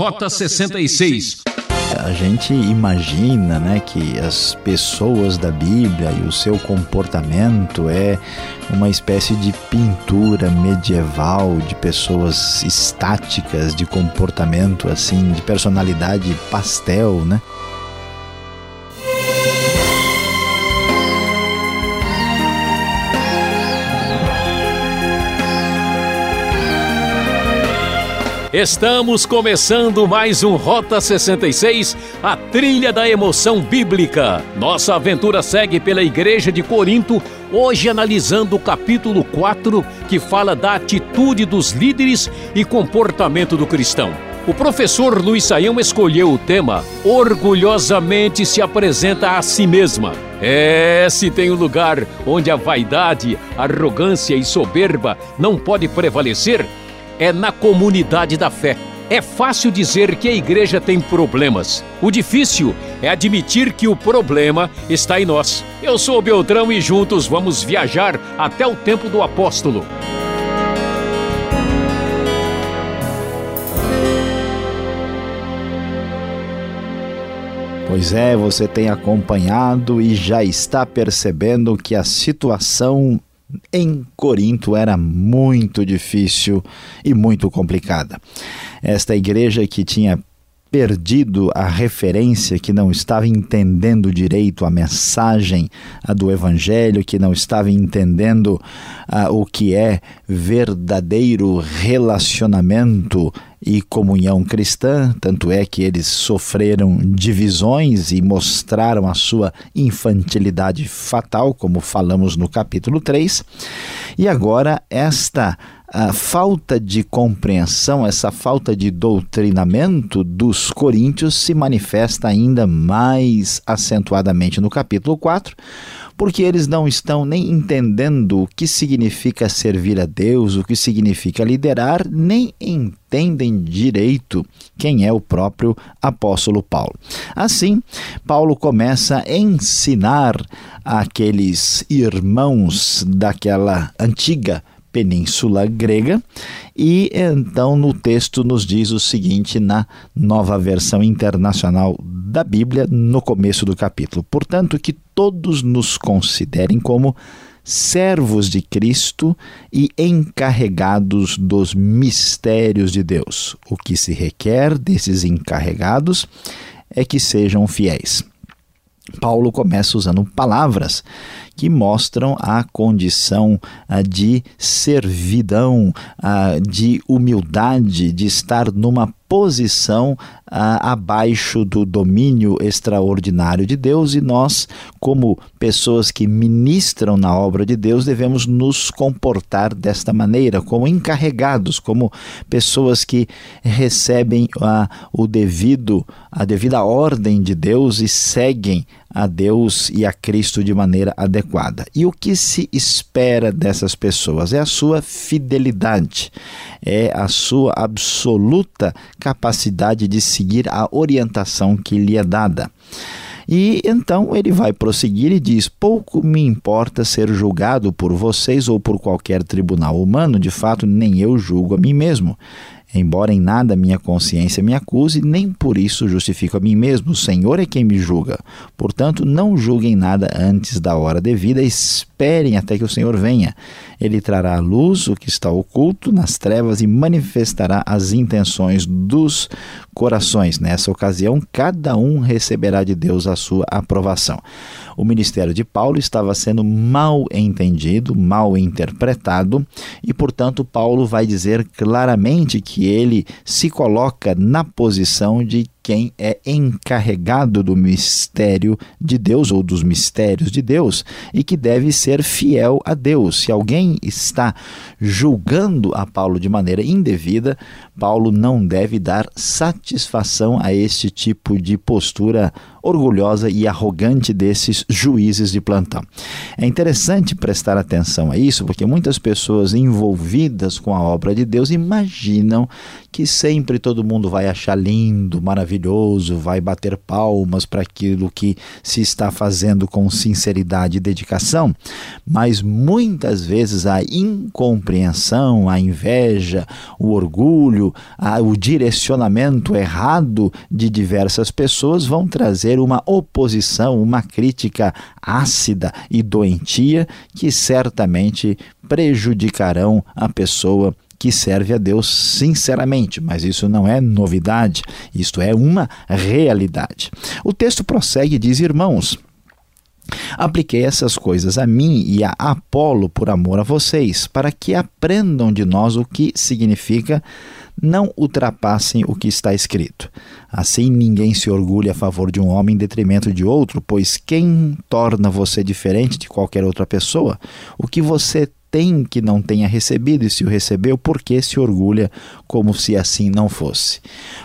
Rota 66. A gente imagina né, que as pessoas da Bíblia e o seu comportamento é uma espécie de pintura medieval de pessoas estáticas, de comportamento assim, de personalidade pastel, né? Estamos começando mais um Rota 66, a trilha da emoção bíblica. Nossa aventura segue pela Igreja de Corinto, hoje analisando o capítulo 4, que fala da atitude dos líderes e comportamento do cristão. O professor Luiz Saião escolheu o tema Orgulhosamente se apresenta a si mesma. É, se tem um lugar onde a vaidade, arrogância e soberba não pode prevalecer, é na comunidade da fé. É fácil dizer que a igreja tem problemas. O difícil é admitir que o problema está em nós. Eu sou o Beltrão e juntos vamos viajar até o tempo do apóstolo. Pois é, você tem acompanhado e já está percebendo que a situação em Corinto era muito difícil e muito complicada. Esta igreja que tinha perdido a referência, que não estava entendendo direito a mensagem do Evangelho, que não estava entendendo uh, o que é verdadeiro relacionamento e comunhão cristã, tanto é que eles sofreram divisões e mostraram a sua infantilidade fatal, como falamos no capítulo 3. E agora esta a falta de compreensão, essa falta de doutrinamento dos coríntios se manifesta ainda mais acentuadamente no capítulo 4, porque eles não estão nem entendendo o que significa servir a Deus, o que significa liderar, nem entendem direito quem é o próprio apóstolo Paulo. Assim, Paulo começa a ensinar aqueles irmãos daquela antiga Península Grega. E então no texto nos diz o seguinte na nova versão internacional da Bíblia, no começo do capítulo: Portanto, que todos nos considerem como servos de Cristo e encarregados dos mistérios de Deus. O que se requer desses encarregados é que sejam fiéis. Paulo começa usando palavras que mostram a condição ah, de servidão, ah, de humildade, de estar numa posição ah, abaixo do domínio extraordinário de Deus. E nós, como pessoas que ministram na obra de Deus, devemos nos comportar desta maneira, como encarregados, como pessoas que recebem o devido, a devida ordem de Deus e seguem a Deus e a Cristo de maneira adequada. E o que se espera dessas pessoas? É a sua fidelidade, é a sua absoluta capacidade de seguir a orientação que lhe é dada. E então ele vai prosseguir e diz: Pouco me importa ser julgado por vocês ou por qualquer tribunal humano, de fato, nem eu julgo a mim mesmo. Embora em nada minha consciência me acuse, nem por isso justifico a mim mesmo. O Senhor é quem me julga. Portanto, não julguem nada antes da hora devida, esperem até que o Senhor venha. Ele trará à luz o que está oculto nas trevas e manifestará as intenções dos corações. Nessa ocasião, cada um receberá de Deus a sua aprovação. O ministério de Paulo estava sendo mal entendido, mal interpretado, e portanto, Paulo vai dizer claramente que ele se coloca na posição de quem é encarregado do mistério de Deus ou dos mistérios de Deus e que deve ser fiel a Deus. Se alguém está julgando a Paulo de maneira indevida, Paulo não deve dar satisfação a este tipo de postura orgulhosa e arrogante desses juízes de plantão. É interessante prestar atenção a isso, porque muitas pessoas envolvidas com a obra de Deus imaginam que sempre todo mundo vai achar lindo, maravilhoso, vai bater palmas para aquilo que se está fazendo com sinceridade e dedicação, mas muitas vezes a incompreensão, a inveja, o orgulho, a, o direcionamento errado de diversas pessoas vão trazer uma oposição, uma crítica ácida e doentia que certamente prejudicarão a pessoa que serve a Deus sinceramente, mas isso não é novidade, isto é uma realidade. O texto prossegue e diz: Irmãos, Apliquei essas coisas a mim e a Apolo por amor a vocês, para que aprendam de nós o que significa não ultrapassem o que está escrito. Assim ninguém se orgulha a favor de um homem em detrimento de outro, pois quem torna você diferente de qualquer outra pessoa? O que você tem que não tenha recebido, e se o recebeu, por que se orgulha como se assim não fosse?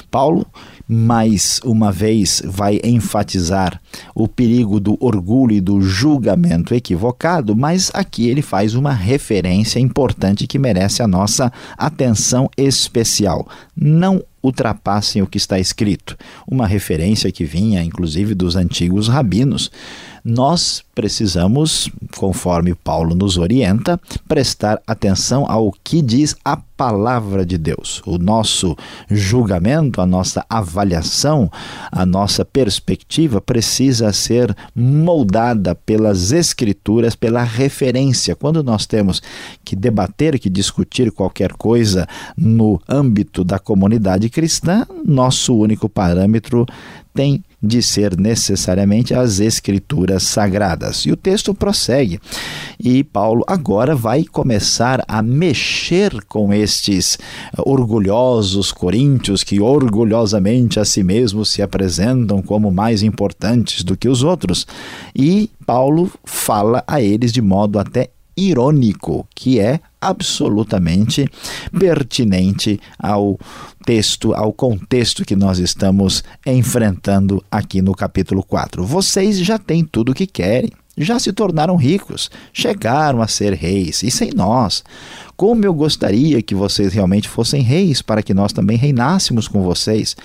Paulo mais uma vez vai enfatizar o perigo do orgulho e do julgamento equivocado, mas aqui ele faz uma referência importante que merece a nossa atenção especial. Não ultrapassem o que está escrito, uma referência que vinha inclusive dos antigos rabinos nós precisamos, conforme Paulo nos orienta, prestar atenção ao que diz a palavra de Deus. O nosso julgamento, a nossa avaliação, a nossa perspectiva precisa ser moldada pelas escrituras, pela referência. Quando nós temos que debater, que discutir qualquer coisa no âmbito da comunidade cristã, nosso único parâmetro tem de ser necessariamente as escrituras sagradas. E o texto prossegue. E Paulo agora vai começar a mexer com estes orgulhosos coríntios que orgulhosamente a si mesmos se apresentam como mais importantes do que os outros. E Paulo fala a eles de modo até irônico, que é absolutamente pertinente ao texto, ao contexto que nós estamos enfrentando aqui no capítulo 4. Vocês já têm tudo o que querem já se tornaram ricos, chegaram a ser reis, e sem nós. Como eu gostaria que vocês realmente fossem reis, para que nós também reinássemos com vocês,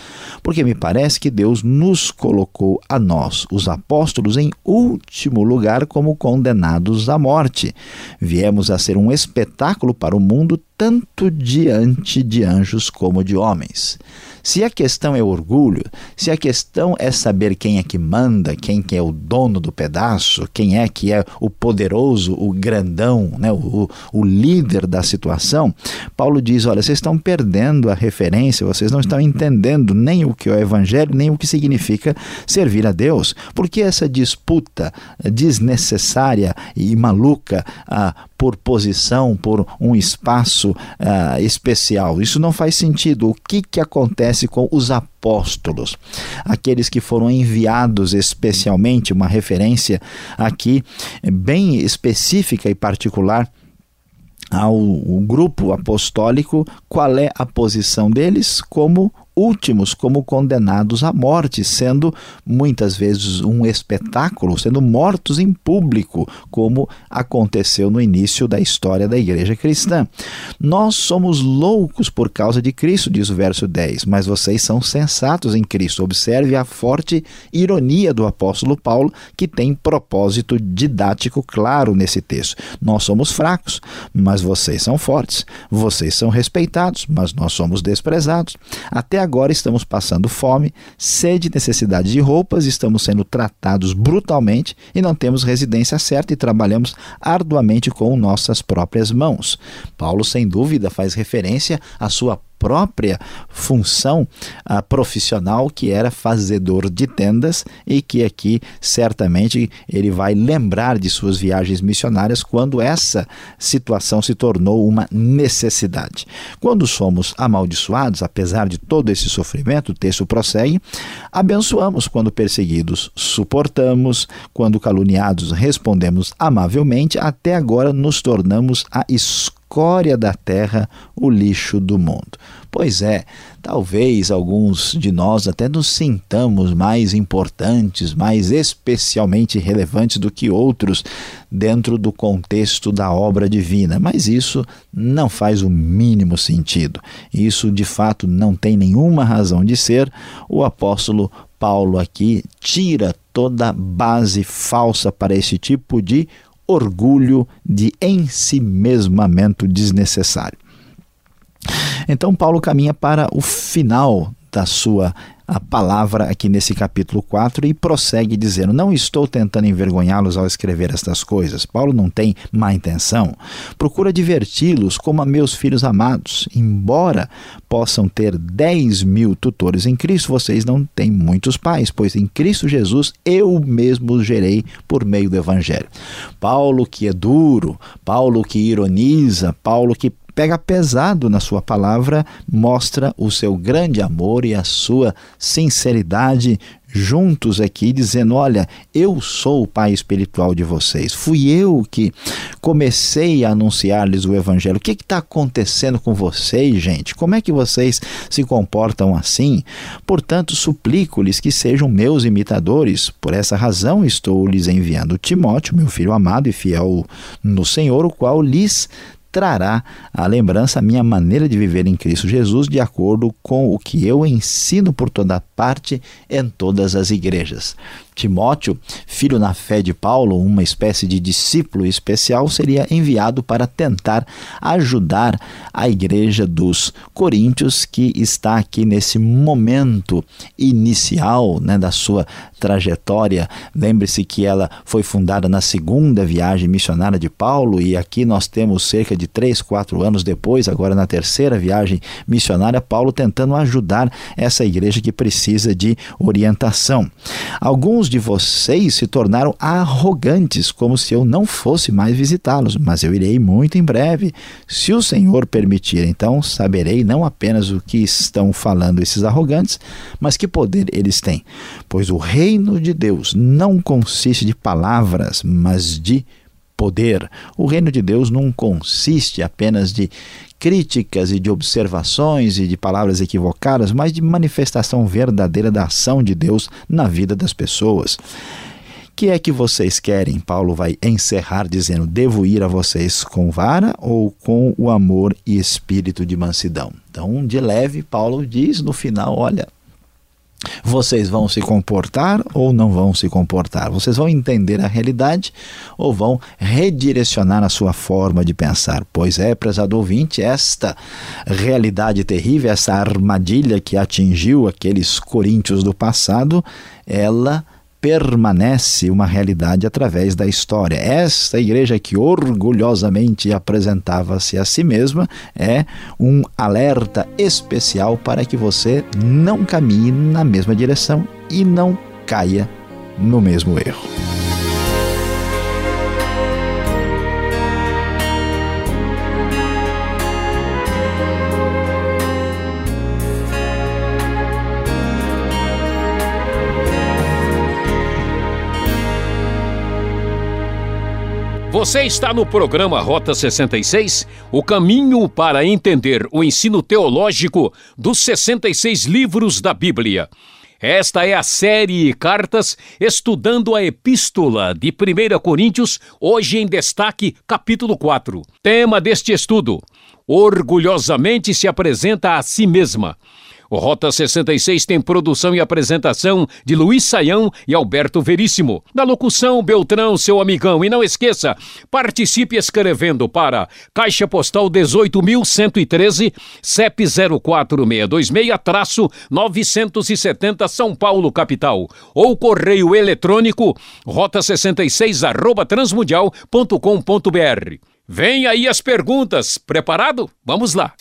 porque me parece que Deus nos colocou a nós, os apóstolos, em último lugar como condenados à morte. Viemos a ser um espetáculo para o mundo, tanto diante de anjos como de homens. Se a questão é orgulho, se a questão é saber quem é que manda, quem que é o dono do pedaço, quem é que é o poderoso, o grandão, né, o, o líder da situação, Paulo diz: olha, vocês estão perdendo a referência, vocês não estão entendendo nem o que é o evangelho, nem o que significa servir a Deus. Porque essa disputa desnecessária e maluca ah, por posição, por um espaço ah, especial. Isso não faz sentido. O que, que acontece com os apóstolos? Aqueles que foram enviados especialmente, uma referência aqui bem específica e particular ao grupo apostólico, qual é a posição deles como últimos como condenados à morte, sendo muitas vezes um espetáculo, sendo mortos em público, como aconteceu no início da história da igreja cristã. Nós somos loucos por causa de Cristo, diz o verso 10, mas vocês são sensatos em Cristo. Observe a forte ironia do apóstolo Paulo, que tem propósito didático claro nesse texto. Nós somos fracos, mas vocês são fortes. Vocês são respeitados, mas nós somos desprezados. Até agora estamos passando fome, sede, necessidade de roupas, estamos sendo tratados brutalmente e não temos residência certa e trabalhamos arduamente com nossas próprias mãos. Paulo, sem dúvida, faz referência à sua própria função uh, profissional, que era fazedor de tendas, e que aqui certamente ele vai lembrar de suas viagens missionárias quando essa situação se tornou uma necessidade. Quando somos amaldiçoados, apesar de todo esse sofrimento, o texto prossegue, abençoamos quando perseguidos, suportamos, quando caluniados, respondemos amavelmente, até agora nos tornamos a escolha escória da terra, o lixo do mundo. Pois é, talvez alguns de nós até nos sintamos mais importantes, mais especialmente relevantes do que outros dentro do contexto da obra divina, mas isso não faz o mínimo sentido. Isso de fato não tem nenhuma razão de ser. O apóstolo Paulo aqui tira toda base falsa para esse tipo de orgulho, de ensimesmamento desnecessário. Então, Paulo caminha para o final da sua a palavra aqui nesse capítulo 4 e prossegue dizendo: Não estou tentando envergonhá-los ao escrever estas coisas. Paulo não tem má intenção. Procura diverti-los como a meus filhos amados. Embora possam ter 10 mil tutores em Cristo, vocês não têm muitos pais, pois em Cristo Jesus eu mesmo os gerei por meio do Evangelho. Paulo que é duro, Paulo que ironiza, Paulo que pega pesado na sua palavra, mostra o seu grande amor e a sua sinceridade juntos aqui, dizendo: Olha, eu sou o pai espiritual de vocês, fui eu que comecei a anunciar-lhes o evangelho. O que está acontecendo com vocês, gente? Como é que vocês se comportam assim? Portanto, suplico-lhes que sejam meus imitadores. Por essa razão, estou lhes enviando Timóteo, meu filho amado e fiel no Senhor, o qual lhes trará à lembrança a minha maneira de viver em Cristo Jesus, de acordo com o que eu ensino por toda parte em todas as igrejas. Timóteo, filho na fé de Paulo, uma espécie de discípulo especial, seria enviado para tentar ajudar a igreja dos Coríntios, que está aqui nesse momento inicial né, da sua trajetória. Lembre-se que ela foi fundada na segunda viagem missionária de Paulo, e aqui nós temos cerca de três, quatro anos depois, agora na terceira viagem missionária, Paulo tentando ajudar essa igreja que precisa de orientação. Alguns de vocês se tornaram arrogantes, como se eu não fosse mais visitá-los, mas eu irei muito em breve, se o Senhor permitir. Então saberei não apenas o que estão falando esses arrogantes, mas que poder eles têm. Pois o reino de Deus não consiste de palavras, mas de poder. O reino de Deus não consiste apenas de críticas e de observações e de palavras equivocadas, mas de manifestação verdadeira da ação de Deus na vida das pessoas. Que é que vocês querem? Paulo vai encerrar dizendo: Devo ir a vocês com vara ou com o amor e espírito de mansidão? Então, de leve, Paulo diz no final: Olha, vocês vão se comportar ou não vão se comportar? Vocês vão entender a realidade ou vão redirecionar a sua forma de pensar? Pois é, prezado ouvinte, esta realidade terrível, essa armadilha que atingiu aqueles coríntios do passado, ela permanece uma realidade através da história. Esta igreja que orgulhosamente apresentava-se a si mesma é um alerta especial para que você não caminhe na mesma direção e não caia no mesmo erro. Você está no programa Rota 66, o caminho para entender o ensino teológico dos 66 livros da Bíblia. Esta é a série Cartas estudando a Epístola de 1 Coríntios, hoje em destaque, capítulo 4. Tema deste estudo: Orgulhosamente se apresenta a si mesma. O Rota 66 tem produção e apresentação de Luiz Saião e Alberto Veríssimo. Na locução, Beltrão, seu amigão. E não esqueça, participe escrevendo para Caixa Postal 18.113, CEP 04626-970 São Paulo, capital. Ou correio eletrônico rota66 arroba transmundial.com.br. Vem aí as perguntas. Preparado? Vamos lá.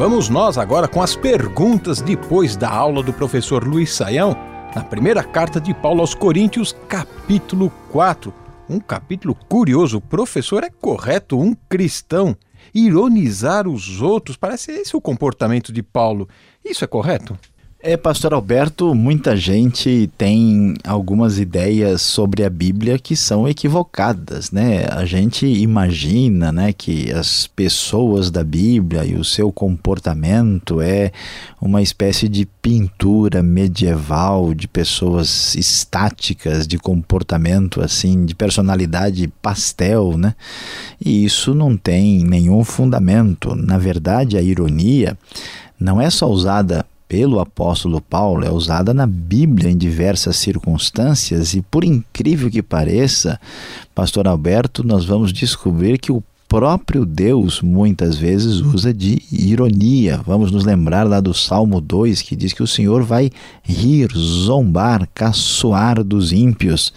Vamos nós agora com as perguntas depois da aula do professor Luiz Saião, na primeira carta de Paulo aos Coríntios, capítulo 4. Um capítulo curioso. O professor é correto, um cristão. Ironizar os outros, parece esse o comportamento de Paulo. Isso é correto? É, pastor Alberto, muita gente tem algumas ideias sobre a Bíblia que são equivocadas, né? A gente imagina, né, que as pessoas da Bíblia e o seu comportamento é uma espécie de pintura medieval de pessoas estáticas, de comportamento assim, de personalidade pastel, né? E isso não tem nenhum fundamento. Na verdade, a ironia não é só usada pelo apóstolo Paulo é usada na Bíblia em diversas circunstâncias e, por incrível que pareça, Pastor Alberto, nós vamos descobrir que o próprio Deus muitas vezes usa de ironia. Vamos nos lembrar lá do Salmo 2 que diz que o Senhor vai rir, zombar, caçoar dos ímpios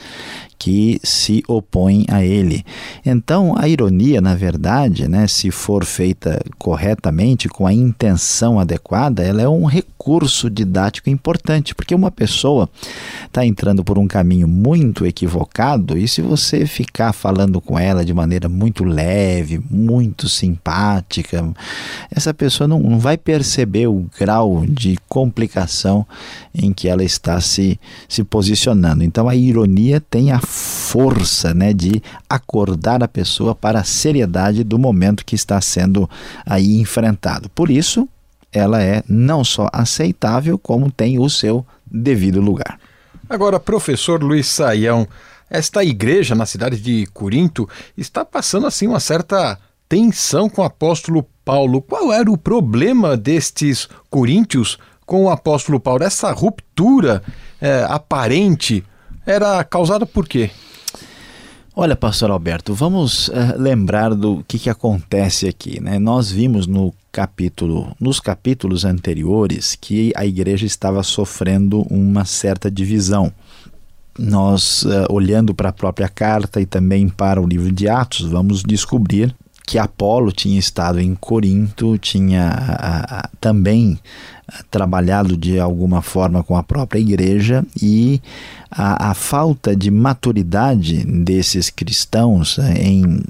que se opõem a ele. Então, a ironia, na verdade, né, se for feita corretamente, com a intenção adequada, ela é um recurso didático importante, porque uma pessoa está entrando por um caminho muito equivocado e se você ficar falando com ela de maneira muito leve, muito simpática, essa pessoa não, não vai perceber o grau de complicação em que ela está se, se posicionando. Então, a ironia tem a força né, de acordar a pessoa para a seriedade do momento que está sendo aí enfrentado. Por isso, ela é não só aceitável, como tem o seu devido lugar. Agora, professor Luiz Saião, esta igreja na cidade de Corinto está passando assim uma certa tensão com o apóstolo Paulo. Qual era o problema destes coríntios com o apóstolo Paulo? Essa ruptura é, aparente era causada por quê? Olha, pastor Alberto, vamos uh, lembrar do que, que acontece aqui. Né? Nós vimos no capítulo, nos capítulos anteriores que a igreja estava sofrendo uma certa divisão. Nós, uh, olhando para a própria carta e também para o livro de Atos, vamos descobrir que Apolo tinha estado em Corinto, tinha uh, também trabalhado de alguma forma com a própria igreja e a, a falta de maturidade desses cristãos eh, em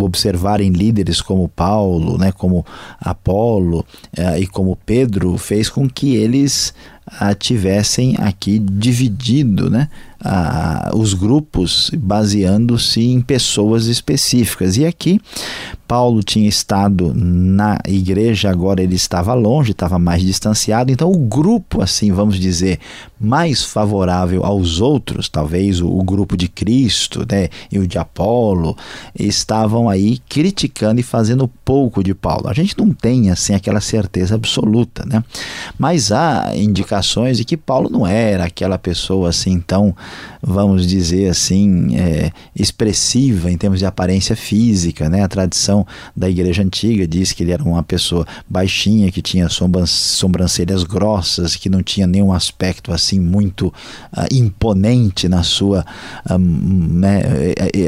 observarem líderes como Paulo, né, como Apolo uh, e como Pedro fez com que eles uh, tivessem aqui dividido né, uh, os grupos baseando-se em pessoas específicas. E aqui Paulo tinha estado na igreja, agora ele estava longe, estava mais distanciado. Então, o grupo, assim, vamos dizer, mais favorável aos outros, talvez o, o grupo de Cristo né, e o de Apolo, estavam aí criticando e fazendo pouco de Paulo. A gente não tem, assim, aquela certeza absoluta, né? Mas há indicações de que Paulo não era aquela pessoa, assim, tão, vamos dizer assim, é, expressiva em termos de aparência física, né? A tradição da igreja antiga diz que ele era uma pessoa baixinha, que tinha sobrancelhas grossas, que não tinha nenhum aspecto assim muito uh, imponente na sua uh, né,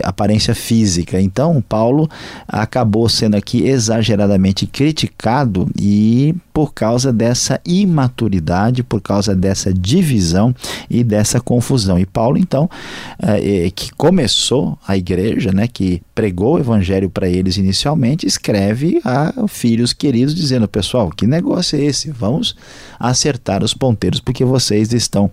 aparência física. Então, Paulo acabou sendo aqui exageradamente criticado e por causa dessa imaturidade, por causa dessa divisão e dessa confusão. E Paulo, então, é, que começou a igreja, né, que pregou o evangelho para eles inicialmente, escreve a filhos queridos dizendo: pessoal, que negócio é esse? Vamos acertar os ponteiros porque vocês estão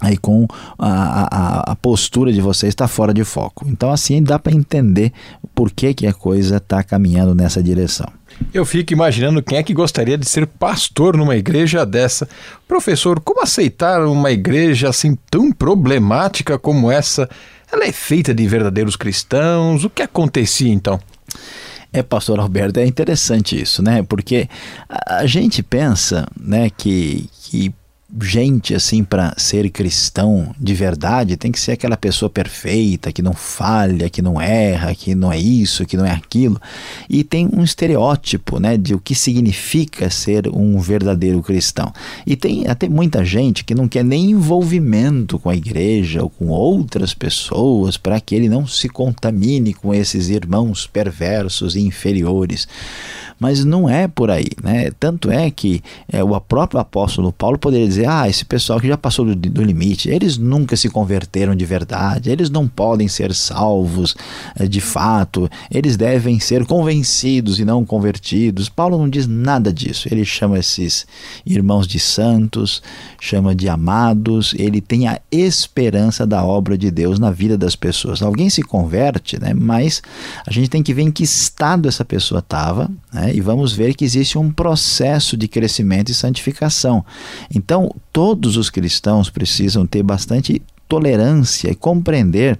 aí com a, a, a, postura de vocês está fora de foco. Então assim dá para entender por que, que a coisa está caminhando nessa direção. Eu fico imaginando quem é que gostaria de ser pastor numa igreja dessa. Professor, como aceitar uma igreja assim tão problemática como essa? Ela é feita de verdadeiros cristãos? O que acontecia então? É, pastor Alberto, é interessante isso, né? Porque a gente pensa, né, que, que gente assim para ser cristão de verdade tem que ser aquela pessoa perfeita, que não falha, que não erra, que não é isso, que não é aquilo. E tem um estereótipo, né, de o que significa ser um verdadeiro cristão. E tem até muita gente que não quer nem envolvimento com a igreja ou com outras pessoas para que ele não se contamine com esses irmãos perversos e inferiores. Mas não é por aí, né? Tanto é que é, o próprio apóstolo Paulo poderia dizer: ah, esse pessoal que já passou do, do limite, eles nunca se converteram de verdade, eles não podem ser salvos é, de fato, eles devem ser convencidos e não convertidos. Paulo não diz nada disso. Ele chama esses irmãos de santos, chama de amados, ele tem a esperança da obra de Deus na vida das pessoas. Alguém se converte, né? mas a gente tem que ver em que estado essa pessoa estava né? e vamos ver que existe um processo de crescimento e santificação. Então, todos os cristãos precisam ter bastante tolerância e compreender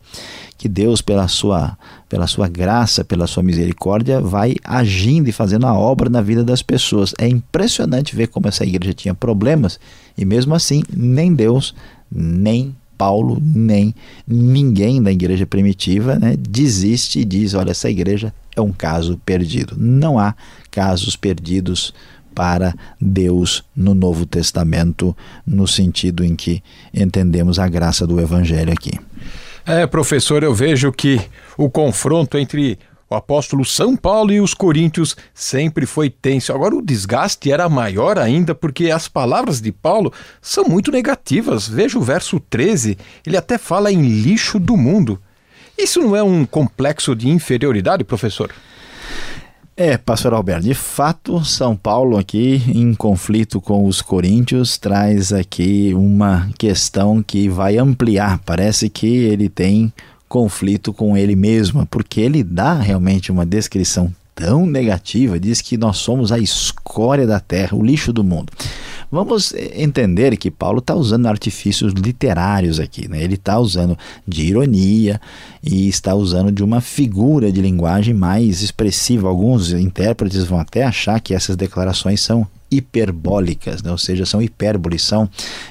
que Deus, pela sua, pela sua graça, pela sua misericórdia, vai agindo e fazendo a obra na vida das pessoas. É impressionante ver como essa igreja tinha problemas e, mesmo assim, nem Deus, nem Paulo, nem ninguém da igreja primitiva né, desiste e diz: olha, essa igreja é um caso perdido. Não há casos perdidos para Deus no Novo Testamento, no sentido em que entendemos a graça do Evangelho aqui. É, professor, eu vejo que o confronto entre o apóstolo São Paulo e os coríntios sempre foi tenso. Agora o desgaste era maior ainda porque as palavras de Paulo são muito negativas. Veja o verso 13, ele até fala em lixo do mundo. Isso não é um complexo de inferioridade, professor? É, pastor Alberto, de fato, São Paulo aqui em conflito com os coríntios traz aqui uma questão que vai ampliar. Parece que ele tem conflito com ele mesmo, porque ele dá realmente uma descrição tão negativa, diz que nós somos a escória da terra, o lixo do mundo. Vamos entender que Paulo está usando artifícios literários aqui, né? ele está usando de ironia e está usando de uma figura de linguagem mais expressiva. Alguns intérpretes vão até achar que essas declarações são hiperbólicas, né? ou seja, são hipérboles, são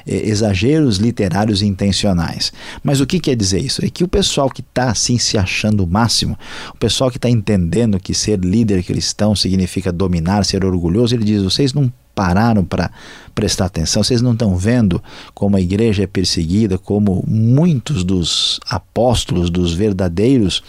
eh, exageros literários intencionais. Mas o que quer dizer isso? É que o pessoal que está assim se achando o máximo, o pessoal que está entendendo que ser líder cristão significa dominar, ser orgulhoso, ele diz: vocês não pararam para prestar atenção. Vocês não estão vendo como a igreja é perseguida, como muitos dos apóstolos, dos verdadeiros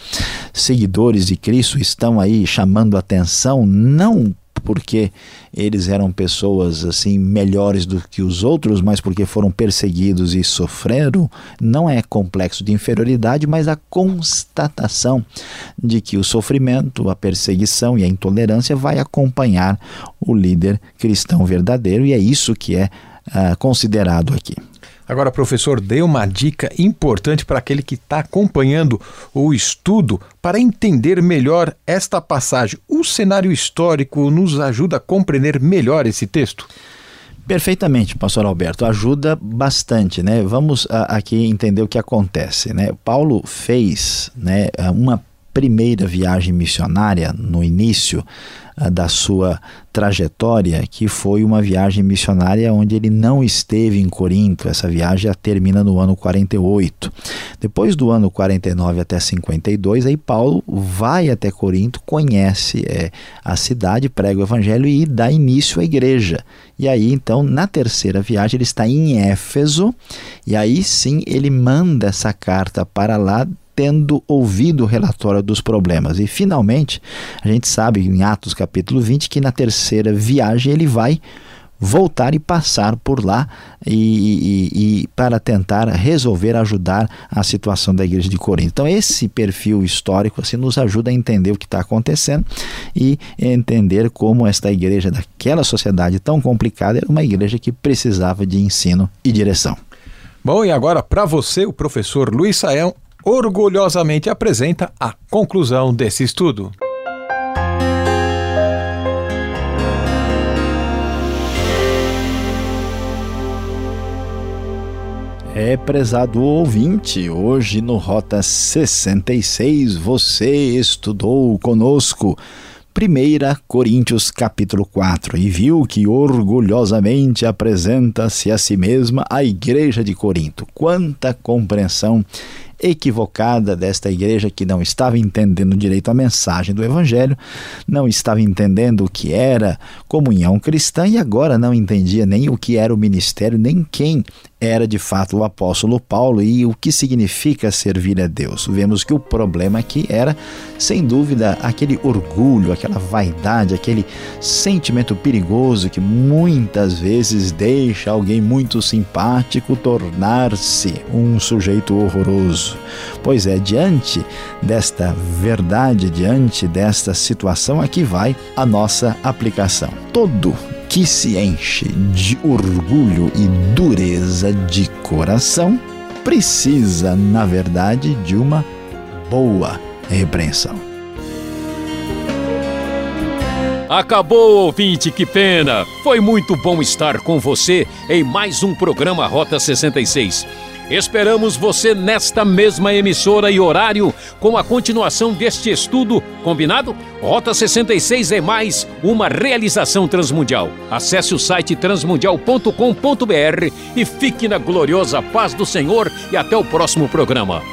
seguidores de Cristo estão aí chamando atenção, não porque eles eram pessoas assim melhores do que os outros, mas porque foram perseguidos e sofreram, não é complexo de inferioridade, mas a constatação de que o sofrimento, a perseguição e a intolerância vai acompanhar o líder cristão verdadeiro e é isso que é uh, considerado aqui. Agora, professor, dê uma dica importante para aquele que está acompanhando o estudo para entender melhor esta passagem. O cenário histórico nos ajuda a compreender melhor esse texto? Perfeitamente, pastor Alberto, ajuda bastante, né? Vamos a, aqui entender o que acontece, né? Paulo fez, né, uma primeira viagem missionária no início da sua trajetória, que foi uma viagem missionária onde ele não esteve em Corinto. Essa viagem termina no ano 48. Depois do ano 49 até 52, aí Paulo vai até Corinto, conhece é, a cidade, prega o evangelho e dá início à igreja. E aí, então, na terceira viagem, ele está em Éfeso, e aí sim ele manda essa carta para lá tendo ouvido o relatório dos problemas. E finalmente, a gente sabe em Atos capítulo 20 que na terceira viagem ele vai voltar e passar por lá e, e, e, para tentar resolver, ajudar a situação da igreja de Corinto. Então esse perfil histórico assim nos ajuda a entender o que está acontecendo e entender como esta igreja daquela sociedade tão complicada era uma igreja que precisava de ensino e direção. Bom, e agora para você, o professor Luiz Sael, orgulhosamente apresenta a conclusão desse estudo. É, prezado ouvinte, hoje no Rota 66 você estudou conosco 1 Coríntios capítulo 4 e viu que orgulhosamente apresenta-se a si mesma a igreja de Corinto. Quanta compreensão equivocada desta igreja que não estava entendendo direito a mensagem do Evangelho, não estava entendendo o que era comunhão cristã e agora não entendia nem o que era o ministério, nem quem era de fato o apóstolo Paulo e o que significa servir a Deus. Vemos que o problema aqui era, sem dúvida, aquele orgulho, aquela vaidade, aquele sentimento perigoso que muitas vezes deixa alguém muito simpático tornar-se um sujeito horroroso. Pois é, diante desta verdade, diante desta situação, aqui vai a nossa aplicação. Todo que se enche de orgulho e dureza de coração precisa, na verdade, de uma boa repreensão. Acabou, ouvinte, que pena! Foi muito bom estar com você em mais um programa Rota 66. Esperamos você nesta mesma emissora e horário com a continuação deste estudo, combinado? Rota 66 é mais uma realização transmundial. Acesse o site transmundial.com.br e fique na gloriosa paz do Senhor e até o próximo programa.